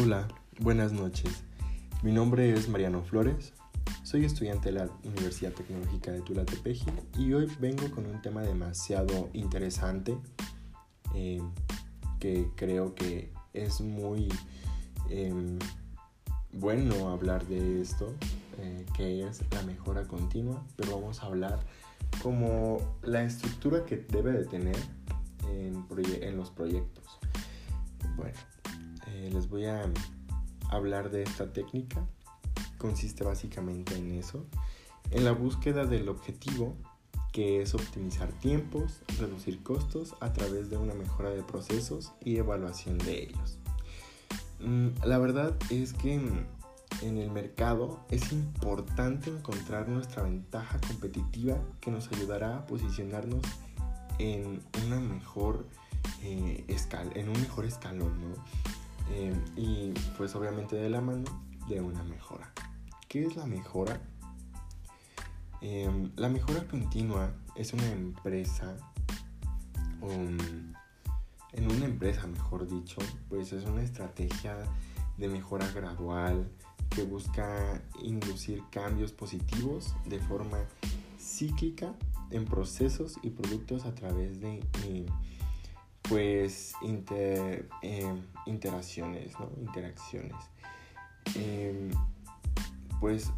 Hola, buenas noches. Mi nombre es Mariano Flores. Soy estudiante de la Universidad Tecnológica de Tulatepeji y hoy vengo con un tema demasiado interesante eh, que creo que es muy em, bueno hablar de esto, eh, que es la mejora continua, pero vamos a hablar como la estructura que debe de tener en, en los proyectos. Bueno, eh, les voy a hablar de esta técnica. Consiste básicamente en eso, en la búsqueda del objetivo que es optimizar tiempos, reducir costos a través de una mejora de procesos y evaluación de ellos. Mm, la verdad es que en el mercado es importante encontrar nuestra ventaja competitiva que nos ayudará a posicionarnos en una mejor eh, en un mejor escalón, eh, y pues obviamente de la mano de una mejora. ¿Qué es la mejora? Em, la mejora continua es una empresa, en una empresa mejor dicho, pues es una estrategia de mejora gradual que busca inducir cambios positivos de forma cíclica en procesos y productos a través de eh, pues inter, em, interacciones, ¿no? Interacciones. Em, pues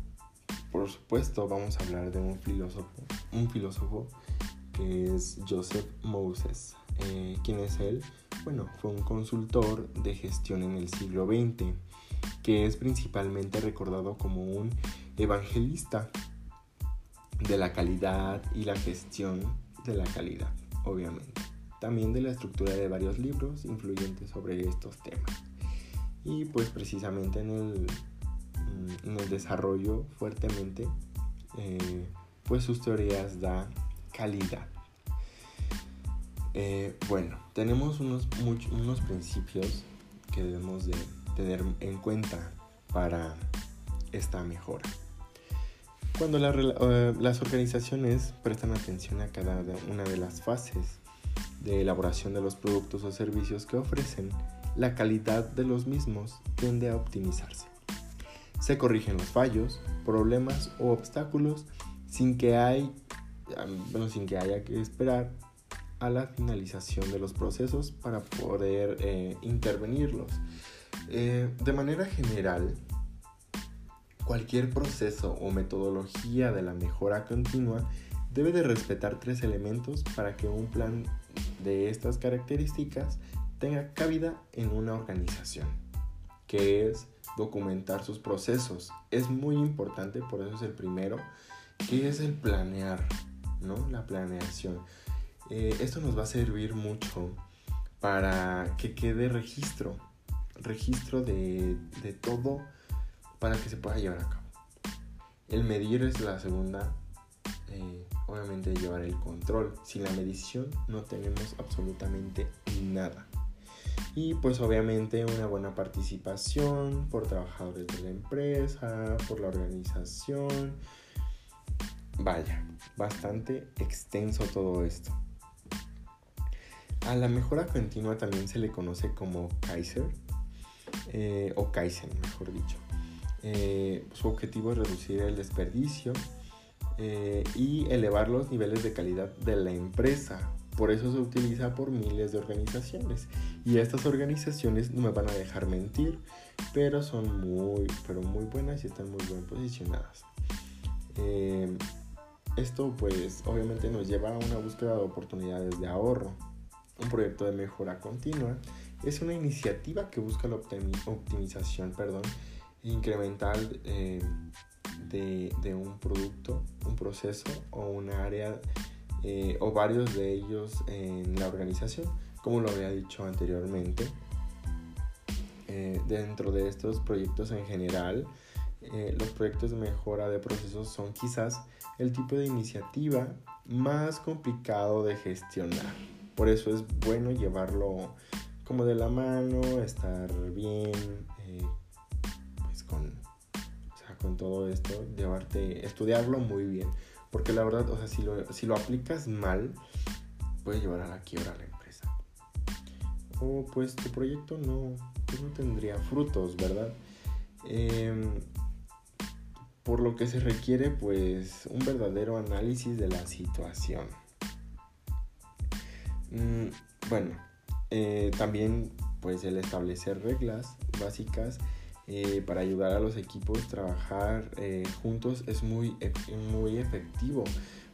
por supuesto vamos a hablar de un filósofo, un filósofo que es Joseph Moses. Eh, ¿Quién es él? Bueno, fue un consultor de gestión en el siglo XX, que es principalmente recordado como un evangelista de la calidad y la gestión de la calidad, obviamente también de la estructura de varios libros influyentes sobre estos temas. Y pues precisamente en el, mm, en el desarrollo fuertemente, eh, pues sus teorías da calidad. Eh, bueno, tenemos unos, unos principios que debemos de tener en cuenta para esta mejora. Cuando eh, las organizaciones prestan atención a cada una de las fases de elaboración de los productos o servicios que ofrecen, la calidad de los mismos tiende a optimizarse. Se corrigen los fallos, problemas o obstáculos sin que, haya que esperar a la finalización de los procesos para poder eh, intervenirlos. Eh, de manera general, cualquier proceso o metodología de la mejora continua debe de respetar tres elementos para que un plan de estas características tenga cabida en una organización, que es documentar sus procesos. Es muy importante, por eso es el primero, que es el planear, ¿no? La planeación. Eh, esto nos va a servir mucho para que quede registro, registro de, de todo para que se pueda llevar a cabo. El medir es la segunda eh, obviamente llevar el control. Sin la medición no tenemos absolutamente nada. Y pues obviamente una buena participación por trabajadores de la empresa, por la organización. Vaya, bastante extenso todo esto. A la mejora continua también se le conoce como Kaiser, eh, o Kaizen, mejor dicho. Eh, su objetivo es reducir el desperdicio, eh, y elevar los niveles de calidad de la empresa. Por eso se utiliza por miles de organizaciones. Y estas organizaciones no me van a dejar mentir, pero son muy, pero muy buenas y están muy bien posicionadas. Eh, esto pues obviamente nos lleva a una búsqueda de oportunidades de ahorro. Un proyecto de mejora continua es una iniciativa que busca la optimización perdón, incremental eh, de, un producto, proceso o un área eh, o varios de ellos en la organización, como lo había dicho anteriormente. Eh, dentro de estos proyectos en general, eh, los proyectos de mejora de procesos son quizás el tipo de iniciativa más complicado de gestionar. Por eso es bueno llevarlo como de la mano, estar bien, con todo esto, llevarte, estudiarlo muy bien. Porque la verdad, o sea, si lo, si lo aplicas mal, puede llevar a la quiebra a la empresa. o pues tu proyecto no, pues, no tendría frutos, ¿verdad? Em, por lo que se requiere pues un verdadero análisis de la situación. Mm, bueno, eh, también pues el establecer reglas básicas eh, para ayudar a los equipos a trabajar eh, juntos es muy, muy efectivo.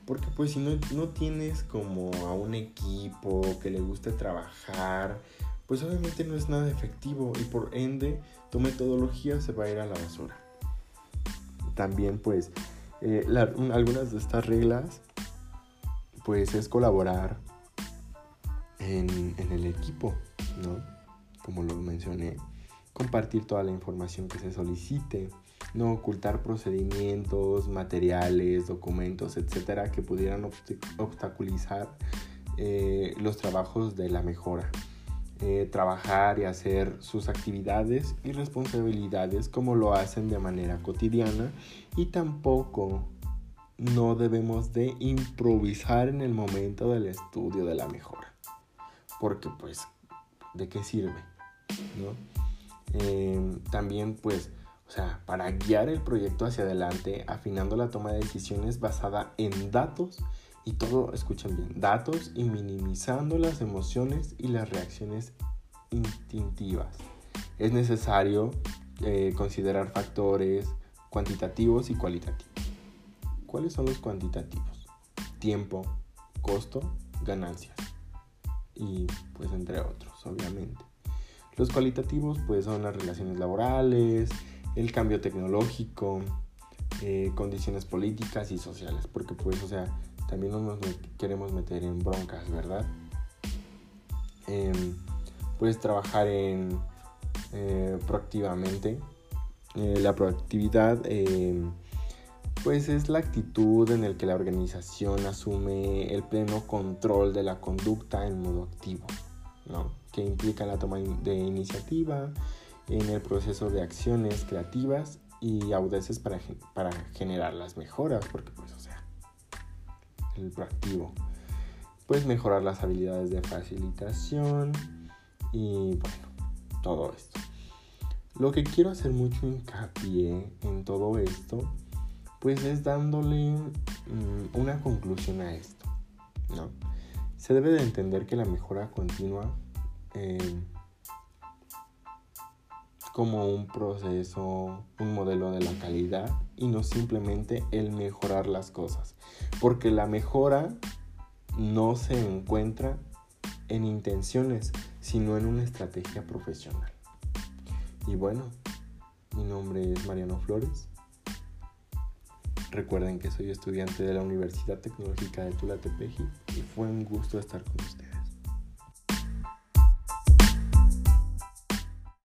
Porque pues si no, no tienes como a un equipo que le guste trabajar, pues obviamente no es nada efectivo y por ende tu metodología se va a ir a la basura. También pues algunas de estas reglas pues es colaborar en, el equipo, ¿no? Como lo mencioné, compartir toda la información que se solicite, no ocultar procedimientos, materiales, documentos, etcétera, que pudieran obstaculizar eh, los trabajos de la mejora. Eh, trabajar y hacer sus actividades y responsabilidades como lo hacen de manera cotidiana y tampoco no debemos de improvisar en el momento del estudio de la mejora porque pues, ¿de qué sirve? ¿No? Em, también pues, o sea, para guiar el proyecto hacia adelante, afinando la toma de decisiones basada en datos y todo, escuchen bien, datos y minimizando las emociones y las reacciones instintivas. Es necesario eh, considerar factores cuantitativos y cualitativos. ¿Cuáles son los cuantitativos? Tiempo, costo, ganancias y pues entre otros, obviamente. Los cualitativos pues son las relaciones laborales, el cambio tecnológico, eh, condiciones políticas y sociales, porque pues o sea, también no nos queremos meter en broncas, ¿verdad? Em, puedes trabajar en eh, proactivamente. Eh, la proactividad em, pues es la actitud en la que la organización asume el pleno control de la conducta en modo activo, ¿no? Que implica la toma de iniciativa en el proceso de acciones creativas y audaces para, para generar las mejoras, porque pues o sea, el proactivo, pues mejorar las habilidades de facilitación y bueno, todo esto. Lo que quiero hacer mucho hincapié en todo esto pues es dándole mm, una conclusión a esto, ¿no? Se debe de entender que la mejora continua eh, como un proceso, un modelo de la calidad y no simplemente el mejorar las cosas, porque la mejora no se encuentra en intenciones, sino en una estrategia profesional. Y bueno, mi nombre es Mariano Flores Recuerden que soy estudiante de la Universidad Tecnológica de Tula Tepeji y fue un gusto estar con ustedes.